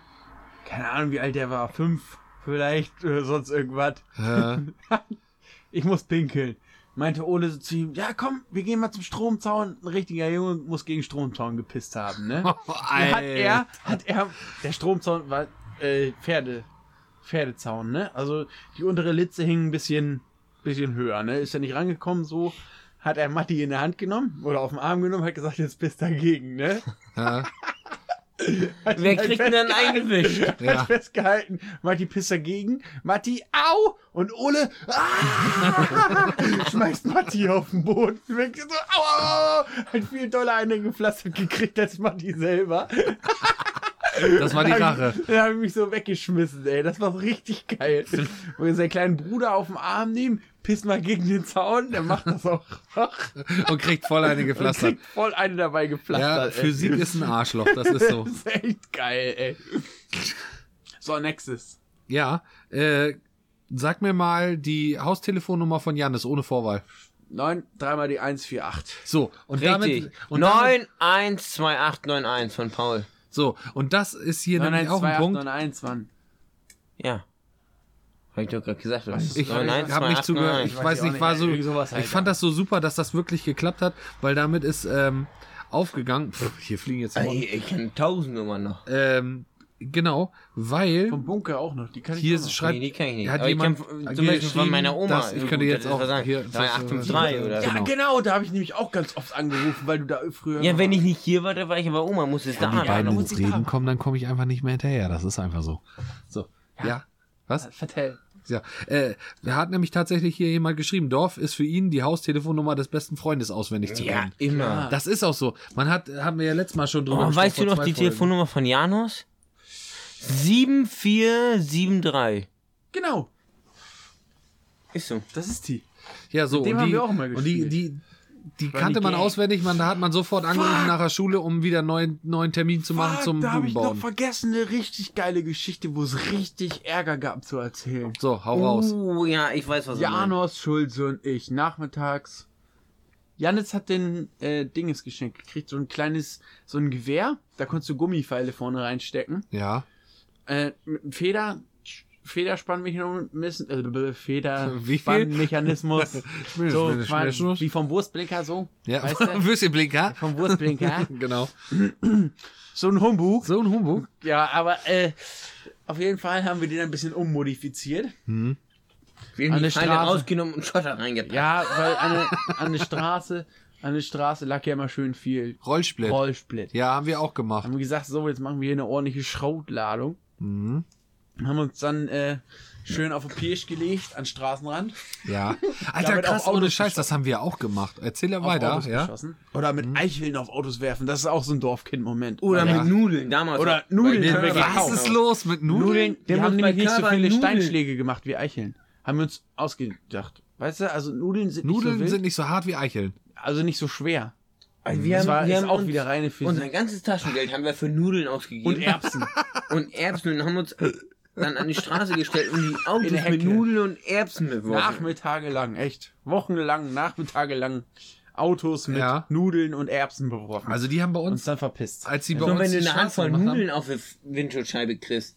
keine Ahnung wie alt der war, fünf vielleicht oder sonst irgendwas. Ich muss pinkeln. Meinte Ole so zu ihm, ja komm, wir gehen mal zum Stromzaun. Ein richtiger Junge muss gegen Stromzaun gepisst haben, ne? Ja, hat er, hat er, der Stromzaun war äh, Pferde, Pferdezaun, ne? Also die untere Litze hing ein bisschen, bisschen höher, ne? Ist er nicht rangekommen, so hat er Matti in der Hand genommen oder auf den Arm genommen, hat gesagt, jetzt bist dagegen, ne? Ja, Hat Wer kriegt denn dann eingewischt? Hat Ja. festgehalten. Matti pisst dagegen. Matti, au! Und Ole, ah! schmeißt Matti auf den Boden. Wirkt so, au, au, au! Hat viel doller eine gepflastert gekriegt als Matti selber. das war die Rache. Da habe ich mich so weggeschmissen, ey. Das war so richtig geil. Wo wir seinen kleinen Bruder auf den Arm nehmen, pisst mal gegen den Zaun, der macht das auch. Und kriegt voll eine Und gepflastert. kriegt voll eine dabei Ja, gepflastert. ey. Physik ist ein Arschloch, das ist so. Das ist echt geil, ey. So, nächstes. Ja, äh, sag mir mal die Haustelefonnummer von Janis ohne Vorwahl. 9, dreimal die 148. So, und Richtig. damit, und damit 912891 von Paul. so, und das ist hier Nein, nämlich nein, auch ein Punkt. 2891, Mann. Ja. Hab ich doch gerade gesagt. Das ist Ich habe 912891. nicht zugehört. Ich weiß weiß ich auch nicht, war so. Halt, Ich fand ja. das so super, dass das wirklich geklappt hat, weil damit ist ähm, aufgegangen. Pff, hier fliegen jetzt Ey, ich kenne tausend Nummern noch. ähm, genau, weil Vom Bunker auch noch. Die kann ich hier noch. schreibt Nee, die kenn ich nicht. hat Aber ich jemand kenn zum Beispiel von meiner Oma. dass- ich könnte gut, jetzt auch was hier sagen. 3853 oder Ja, genau. da habe ich nämlich auch ganz oft angerufen, weil du da früher. Ja, wenn ich nicht hier war, dann war ich aber Oma, muss es da Wenn die beiden ins ich Reden da. kommen, dann komme ich einfach nicht mehr hinterher. Das ist einfach so. So. Ja. Was? Vertell. Ja. Äh, er hat nämlich tatsächlich hier jemand geschrieben, Dorf ist für ihn die Haustelefonnummer des besten Freundes auswendig zu Ja, kennen. immer. Das ist auch so. Man hat, haben wir ja letztes Mal schon drüber Oh, weißt du noch die Folgen. Telefonnummer von Janus? 7473. Genau, Ist so. das ist die. Ja, so. Mit dem und haben die, wir auch immer Und die, gespielt. die, die kannte man auswendig, man, da hat man sofort angerufen nach der Schule, um wieder einen neuen, neuen Termin zu machen Fuck, zum da habe ich noch vergessen, eine richtig geile Geschichte, wo es richtig Ärger gab zu erzählen. So, hau raus. Oh, ja, ich weiß, was. Janos, Schulze und ich, nachmittags. Janitz hat den äh, Dinges geschenkt gekriegt, so ein kleines, so ein Gewehr, da konntest du Gummipfeile vorne reinstecken. Ja. Äh, mit einem Feder, Federspannmechanismus, äh? Federspannmechanismus, so Schmiss- wie vom Wurstblinker so, Ja, weißt du? Würstchenblinker. vom Wurstblinker, Genau. so ein Humbug. So ein Humbug. Ja, aber äh, auf jeden Fall haben wir den ein bisschen ummodifiziert. Wir haben An die Straße. rausgenommen und Schotter reingepackt. Ja, weil an der Straße, an der Straße lag ja immer schön viel Rollsplit. Rollsplit. Ja, haben wir auch gemacht. Haben wir gesagt, so, jetzt machen wir hier eine ordentliche Schrautladung. Mhm. Haben uns dann äh, schön auf den Pirsch gelegt, an den Straßenrand. Ja. Alter, krass, ohne Scheiß, das haben wir auch gemacht. Erzähl ja auf weiter, Autos ja. geschossen. Oder mit Eicheln auf Autos werfen. Das ist auch so ein Dorfkind-Moment. Oder ja. mit Nudeln damals. Oder. Nudeln wir gekauft. Was ist los mit Nudeln? Nudeln, Der haben nämlich nicht so viele Nudeln. Steinschläge gemacht wie Eicheln. Haben wir uns ausgedacht. Weißt du, also Nudeln sind Nudeln nicht so wild, sind nicht so hart wie Eicheln. also nicht so schwer. Also wir Das haben, war, wir ist haben auch uns wieder reine Unser Physik. ganzes Taschengeld haben wir für Nudeln ausgegeben. Und Erbsen. Und Erbsen und haben uns dann an die Straße gestellt und die Autos In mit Hecke. Nudeln und Erbsen beworfen. Nachmittage lang, echt. Wochenlang, Nachmittage lang Autos mit Ja. Nudeln und Erbsen beworfen. Also die haben bei uns uns, dann verpisst. als sie bei So, uns wenn du die eine Handvoll Straße gemacht Nudeln auf die Windschutzscheibe kriegst,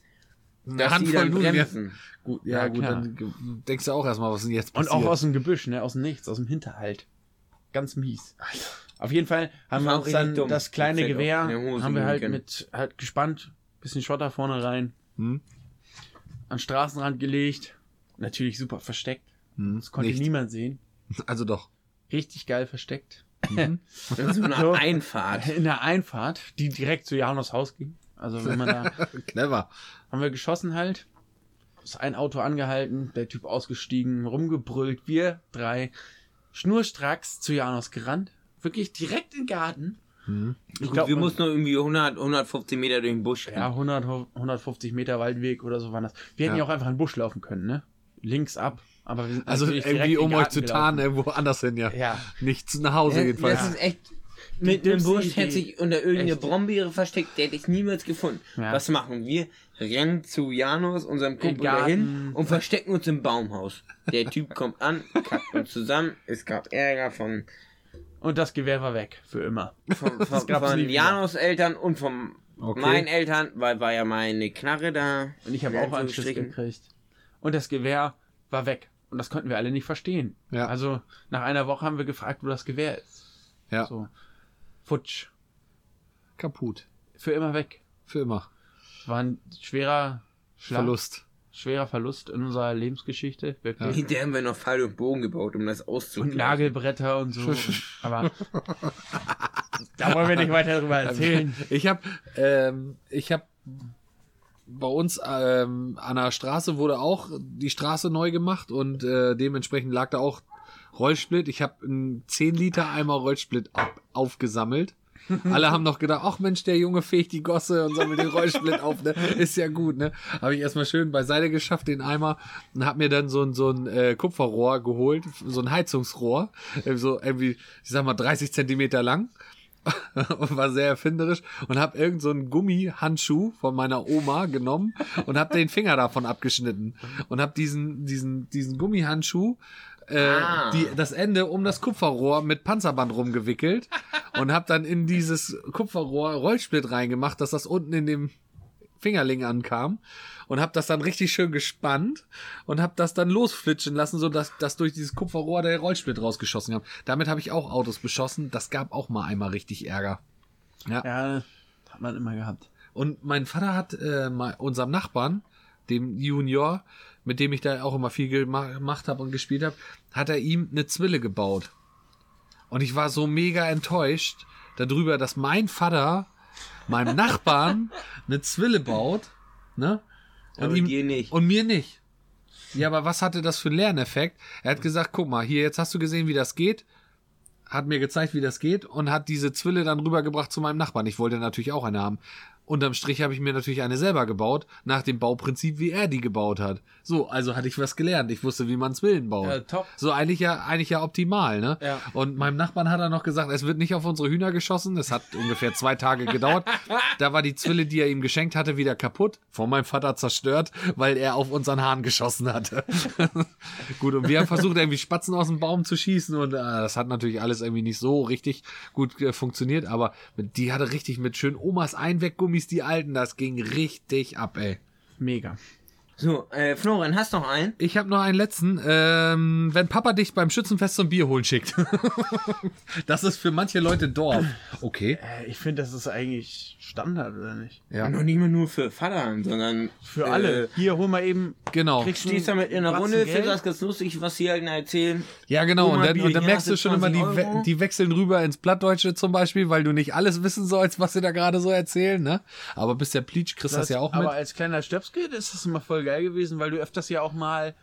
dass die Handvoll dann bremsen. gut, ja, Ja, gut, klar. dann ge- denkst du auch erstmal, was denn jetzt Und passiert. auch aus dem Gebüsch, ne? Aus dem Nichts, aus dem Hinterhalt. Ganz mies. Auf jeden Fall haben war wir auch uns dann dumm. das kleine Fällt auch Gewehr, in der Hose haben wir halt mit, halt gespannt, bisschen Schotter vorne rein, Hm? An den Straßenrand gelegt. Natürlich super versteckt. Hm, Das konnte nicht. niemand sehen. Also doch. Richtig geil versteckt. Das ist so eine So. Einfahrt. In der Einfahrt, die direkt zu Janos Haus ging. Also wenn man da Clever. haben wir geschossen halt. Ist ein Auto angehalten, der Typ ausgestiegen, rumgebrüllt, wir drei schnurstracks zu Janos gerannt. Wirklich direkt in den Garten. Hm. Ich Gut, wir mussten nur irgendwie 100, 150 Meter durch den Busch. ja, 100, 150 Meter Waldweg oder so waren das. Wir hätten Ja. ja auch einfach in den Busch laufen können, ne? Links ab. Aber wir sind Also irgendwie, um euch zu gelaufen. tarnen, irgendwo anders hin, ja. Ja. Nicht nach Hause Das, jedenfalls. das ist echt. Mit dem Busch hätte sich unter irgendeine Echt. Brombeere versteckt, der hätte ich niemals gefunden. Ja. Was machen wir? Rennen zu Janus, unserem Kumpel, dahin und verstecken uns im Baumhaus. Der Typ kommt an, kackt uns zusammen. Es gab Ärger von, Und das Gewehr war weg. Für immer. von, von, von wieder. Janus Eltern und von Okay. meinen Eltern, weil war ja meine Knarre da. Und ich habe auch einen Anführungsstrichen. gekriegt. Und das Gewehr war weg. Und das konnten wir alle nicht verstehen. Ja. Also nach einer Woche haben wir gefragt, wo das Gewehr ist. ja. So. Futsch. Kaputt. Für immer weg. Für immer. War ein schwerer Schlag. Verlust. Schwerer Verlust in unserer Lebensgeschichte, wirklich. Hinterher haben wir noch Pfeil und Bogen gebaut, um das Und auszugleichen. Nagelbretter und so. Und, aber da wollen wir nicht weiter drüber erzählen. Ich habe, ähm, ich habe bei uns ähm, an der Straße wurde auch die Straße neu gemacht und äh, dementsprechend lag da auch Rollsplit. Ich habe einen 10 Liter Eimer Rollsplit ab, aufgesammelt. Alle haben noch gedacht, ach Mensch, der Junge fegt die Gosse und sammelt den Rollsplit auf, ne? Ist ja gut, ne? Habe ich erstmal schön beiseite geschafft, den Eimer, und hab mir dann so ein, so ein äh, Kupferrohr geholt, so ein Heizungsrohr, so irgendwie, ich sag mal, 30 Zentimeter lang und war sehr erfinderisch und habe irgend so einen Gummihandschuh von meiner Oma genommen und habe den Finger davon abgeschnitten und habe diesen diesen diesen Gummihandschuh äh, Ah. die, das Ende um das Kupferrohr mit Panzerband rumgewickelt und habe dann in dieses Kupferrohr Rollsplit reingemacht, dass das unten in dem Fingerling ankam und habe das dann richtig schön gespannt und habe das dann losflitschen lassen, so dass dass durch dieses Kupferrohr der Rollsplit rausgeschossen kam. Damit habe ich auch Autos beschossen. Das gab auch mal einmal richtig Ärger. Ja, hat man immer gehabt. Und mein Vater hat äh, mal unserem Nachbarn, dem Junior, mit dem ich da auch immer viel gema- gemacht habe und gespielt habe, hat er ihm eine Zwille gebaut. Und ich war so mega enttäuscht darüber, dass mein Vater meinem Nachbarn eine Zwille baut, ne? Und Aber dir nicht. Und mir nicht. Ja, aber was hatte das für einen Lerneffekt? Er hat gesagt, guck mal, hier, jetzt hast du gesehen, wie das geht. Hat mir gezeigt, wie das geht und hat diese Zwille dann rübergebracht zu meinem Nachbarn. Ich wollte natürlich auch eine haben. Unterm Strich habe ich mir natürlich eine selber gebaut, nach dem Bauprinzip, wie er die gebaut hat. So, also hatte ich was gelernt. Ich wusste, wie man Zwillen baut. Ja, top. So eigentlich ja, eigentlich ja optimal, ne? Ja. Und meinem Nachbarn hat er noch gesagt, es wird nicht auf unsere Hühner geschossen. Das hat ungefähr zwei Tage gedauert. Da war die Zwille, die er ihm geschenkt hatte, wieder kaputt. Von meinem Vater zerstört, weil er auf unseren Hahn geschossen hatte. gut, und wir haben versucht, irgendwie Spatzen aus dem Baum zu schießen. Und äh, das hat natürlich alles irgendwie nicht so richtig gut äh, funktioniert. Aber die hatte richtig mit schön Omas Einweggummis, die alten, das ging richtig ab, ey. Mega. So, äh, Florian, hast noch einen? Ich habe noch einen letzten. Ähm, wenn Papa dich beim Schützenfest zum Bier holen schickt. das ist für manche Leute Dorf. Okay. Äh, ich finde, das ist eigentlich Standard, oder nicht? Ja. Noch nicht mal nur für Vater, sondern Für alle. Hier, hol mal eben. Genau. Kriegst Stehst da mit in einer Batzen Runde, findest das ganz lustig, was die Eltern erzählen. Ja, genau. Und dann, Bier, und dann merkst du schon immer, die, 20 we die wechseln rüber ins Plattdeutsche zum Beispiel, weil du nicht alles wissen sollst, was sie da gerade so erzählen, ne? Aber bis der Pleach kriegst du das ja auch mit. Aber als kleiner Stöpskind ist das immer voll geil gewesen, weil du öfters ja auch mal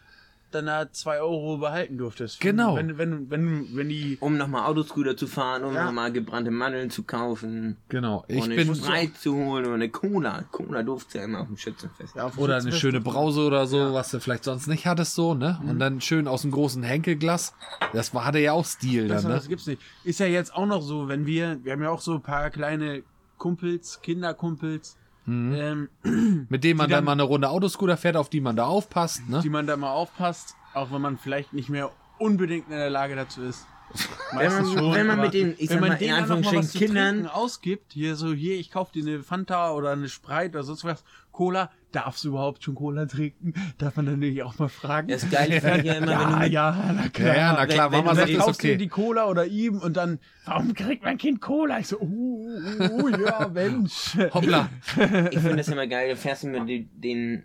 dann da zwei Euro behalten durftest. Genau. Wenn, wenn, wenn, wenn die. Um nochmal Autoscooter zu fahren, um Ja. nochmal gebrannte Mandeln zu kaufen. Genau. Ich und bin. eine Sprite zu holen oder eine Cola. Cola durfte ja immer auf dem Schützenfest. Ja, auf Oder eine schöne Brause oder so, was du vielleicht sonst nicht hattest, so, ne? Und dann schön aus dem großen Henkelglas. Das war, hatte ja auch Stil Das, dann, ne? das gibt's nicht. Ist ja jetzt auch noch so, wenn wir, wir haben ja auch so ein paar kleine Kumpels, Kinderkumpels, ähm, Mit dem man dann dann- mal eine Runde Autoscooter fährt, auf die man da aufpasst, ne? die man da mal aufpasst, auch wenn man vielleicht nicht mehr unbedingt in der Lage dazu ist. Wenn man- schon, wenn man mit den, ich wenn sag man mal, in Anführungsstrichen Kindern- ausgibt, hier so, hier, ich kauf dir eine Fanta oder eine Sprite oder sonst was, Cola, darfst du überhaupt schon Cola trinken? Darf man dann natürlich auch mal fragen. Das Geile finde ich ja immer, wenn du ja, mit ja, na klar. ja, na klar, wenn- Mama wenn sagt, du kaufst okay. dir die Cola oder ihm und dann, warum kriegt mein Kind Cola? Ich so, uh, uh, uh, ja, Mensch. Hoppla. Ich finde das immer geil, du fährst mit den,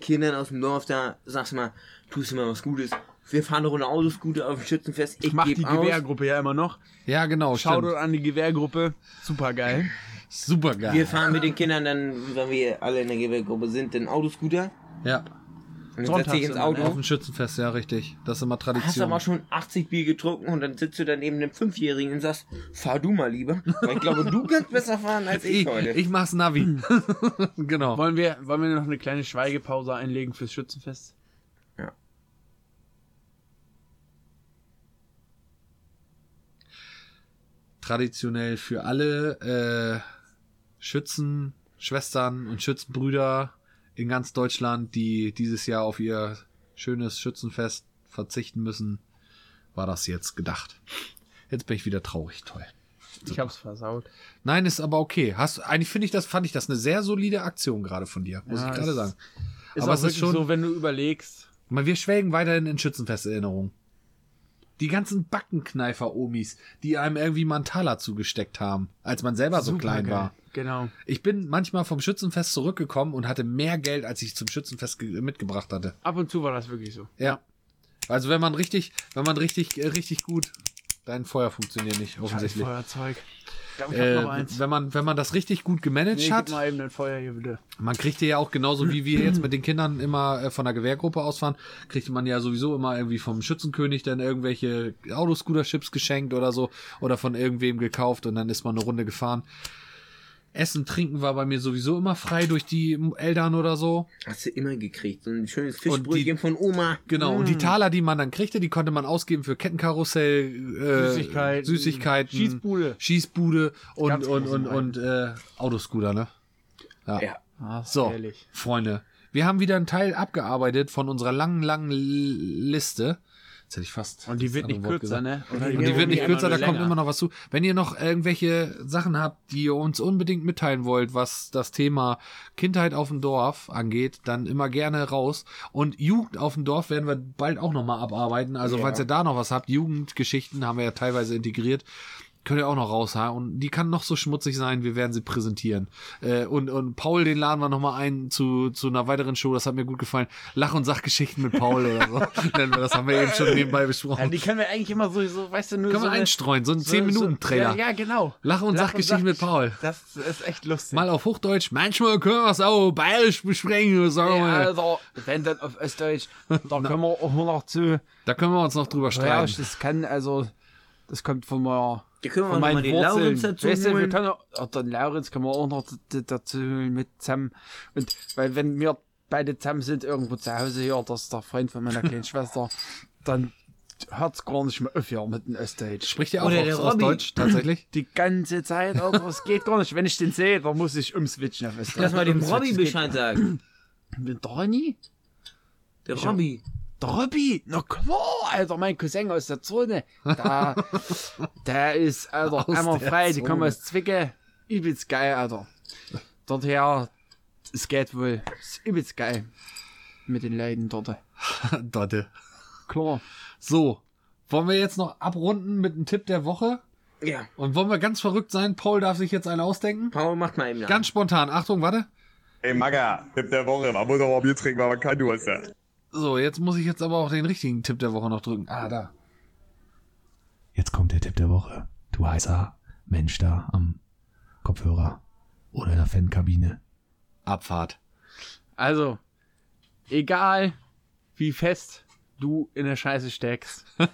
Kindern aus dem Dorf da, sagst mal, tust du mal was Gutes. Wir fahren eine Runde Autoscooter auf dem Schützenfest. Ich, Ich mach die aus. Gewehrgruppe ja immer noch. Ja, genau, Shoutout stimmt. an die Gewehrgruppe. Super geil. Super geil. Wir fahren mit den Kindern dann, wenn wir alle in der Gewehrgruppe sind, den Autoscooter. Ja, Und dann Sonntags setz dich ins immer, Auto. auf dem Schützenfest, ja, richtig. Das ist immer Hast aber Tradition. schon 80 Bier getrunken und dann sitzt du dann neben einem Fünfjährigen und sagst, fahr du mal lieber. Weil ich glaube, du kannst besser fahren als ich, Ich, heute. ich mach's Navi. genau. Wollen wir, wollen wir noch eine kleine Schweigepause einlegen fürs Schützenfest? Traditionell für alle äh, Schützen, Schwestern und Schützenbrüder in ganz Deutschland, die dieses Jahr auf ihr schönes Schützenfest verzichten müssen, war das jetzt gedacht. Jetzt bin ich wieder traurig, toll. Ich hab's versaut. Nein, ist aber okay. Hast eigentlich finde ich das fand ich das eine sehr solide Aktion gerade von dir, muss Ja, ich gerade sagen. Ist aber es ist schon so, wenn du überlegst. Wir schwelgen weiterhin in Schützenfesterinnerung. Die ganzen Backenkneifer-Omis, die einem irgendwie Taler zugesteckt haben, als man selber so klein Supergeil. war. Genau. Ich bin manchmal vom Schützenfest zurückgekommen und hatte mehr Geld, als ich zum Schützenfest ge- mitgebracht hatte. Ab und zu war das wirklich so. Ja. Also wenn man richtig, wenn man richtig, äh, richtig gut, dein Feuer funktioniert nicht, Scheiß offensichtlich. Feuerzeug. Glaube, Äh, wenn man, wenn man das richtig gut gemanagt Nee, hat, mal eben ein Feuer hier bitte. man kriegte ja auch genauso wie wir jetzt mit den Kindern immer äh, von der Gewehrgruppe ausfahren, kriegte man ja sowieso immer irgendwie vom Schützenkönig dann irgendwelche Autoscooter-Chips geschenkt oder so oder von irgendwem gekauft und dann ist man eine Runde gefahren. Essen, Trinken war bei mir sowieso immer frei durch die Eltern oder so. Hast du immer gekriegt. So ein schönes Fischbrötchen von Oma. Genau, und die Taler, die man dann kriegte, die konnte man ausgeben für Kettenkarussell, äh, Süßigkeiten, Süßigkeiten, Schießbude. Schießbude und, Ganz und, und, und, äh, Autoscooter, ne? Ja. Ja. Ah, So, Ehrlich. Freunde, wir haben wieder einen Teil abgearbeitet von unserer langen, langen Liste. Jetzt hätte ich fast. Und die wird nicht Wort kürzer, gesagt. ne? Oder Und die wird nicht kürzer, da kommt immer noch was zu. Wenn ihr noch irgendwelche Sachen habt, die ihr uns unbedingt mitteilen wollt, was das Thema Kindheit auf dem Dorf angeht, dann immer gerne raus. Und Jugend auf dem Dorf werden wir bald auch nochmal abarbeiten. Also, falls ihr da noch was habt, Jugendgeschichten haben wir ja teilweise integriert. Könnt ihr auch noch raushauen. Und die kann noch so schmutzig sein, wir werden sie präsentieren. Äh, und, und Paul, den laden wir nochmal ein zu, zu einer weiteren Show. Das hat mir gut gefallen. Lach- und Sachgeschichten mit Paul oder so. Nennen wir das haben wir eben schon nebenbei besprochen. Ja, die können wir eigentlich immer so, so weißt du, nur Können so wir eine- einstreuen, so ein so- 10-Minuten-Trailer. So, ja, ja, genau. Lach- und Sachgeschichten mit Paul. Das ist echt lustig. Mal auf Hochdeutsch, manchmal können wir es auch bayerisch besprechen, sagen Ja, also, wenn dann auf Österreich, da können wir auch noch zu. Da können wir uns noch drüber Ja, streiten. das kann, also, das kommt von mir. Da können wir mal Wurzeln. Laurenz dazu weißt du, wir holen. können auch, auch den Laurenz können wir auch noch dazu holen mit zusammen. Und, weil wenn wir beide zusammen sind, irgendwo zu Hause hier, das ist der Freund von meiner kleinen Schwester, dann hört's gar nicht mehr auf hier mit dem Österreich. Spricht ihr auch Oder aus. Deutsch, tatsächlich? Die ganze Zeit, Alter, es geht gar nicht. Wenn ich den sehe, dann muss ich umswitchen auf Österreich. Lass mal dem Robby es Bescheid sagen. Der Ronny? Der Robby. Der Robby? Na klar, Alter, mein Cousin aus der Zone. Da, der ist, Alter, Aus einmal frei, die kommen aus Zwicke. Übelst geil, Alter. Dorther, es geht wohl. Ist übelst geil. Mit den Leuten dort. Dotte. Klar. So, wollen wir jetzt noch abrunden mit einem Tipp der Woche? Ja. Und wollen wir ganz verrückt sein? Paul darf sich jetzt einen ausdenken? Paul macht mal eben nach. Ganz spontan. Achtung, warte. Ey, Magga, Tipp der Woche, man muss aber Bier trinken, weil man kein Durst hat. So, jetzt muss ich jetzt aber auch den richtigen Tipp der Woche noch drücken. Ah, da. Jetzt kommt der Tipp der Woche. Du heißer Mensch da am Kopfhörer oder in der Fankabine. Abfahrt. Also, egal wie fest du in der Scheiße steckst.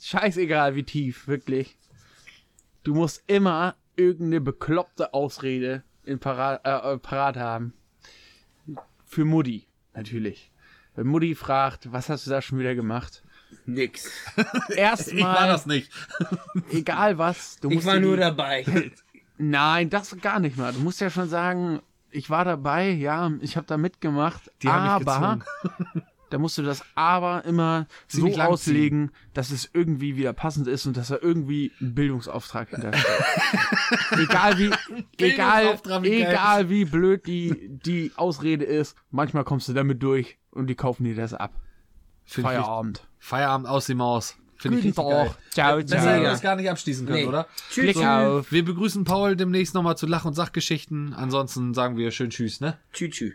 Scheißegal wie tief, wirklich. Du musst immer irgendeine bekloppte Ausrede in Parat, äh, äh, parat haben. Für Mutti, natürlich. Wenn Mutti fragt, was hast du da schon wieder gemacht? Nix. Erstmal, Ich war das nicht. egal was, du Ich musst war dir nur die- dabei. Nein, das gar nicht mal. Du musst ja schon sagen, ich war dabei, ja, ich habe da mitgemacht, Die haben mich aber da musst du das aber immer Ziemlich so auslegen, dass es irgendwie wieder passend ist und dass da irgendwie ein Bildungsauftrag hintersteht. egal wie, egal, egal wie blöd die, die Ausrede ist, manchmal kommst du damit durch und die kaufen dir das ab. Find ich Feierabend. richtig. Feierabend aus die Maus. Finde ich richtig geil. Tag. Ciao, Besser hätten wir ciao. das gar nicht abschließen können, Nee. oder? Tschüss. Klick auf. Wir begrüßen Paul demnächst nochmal zu Lach- und Sachgeschichten. Ansonsten sagen wir schön Tschüss, ne? Tschü, tschü.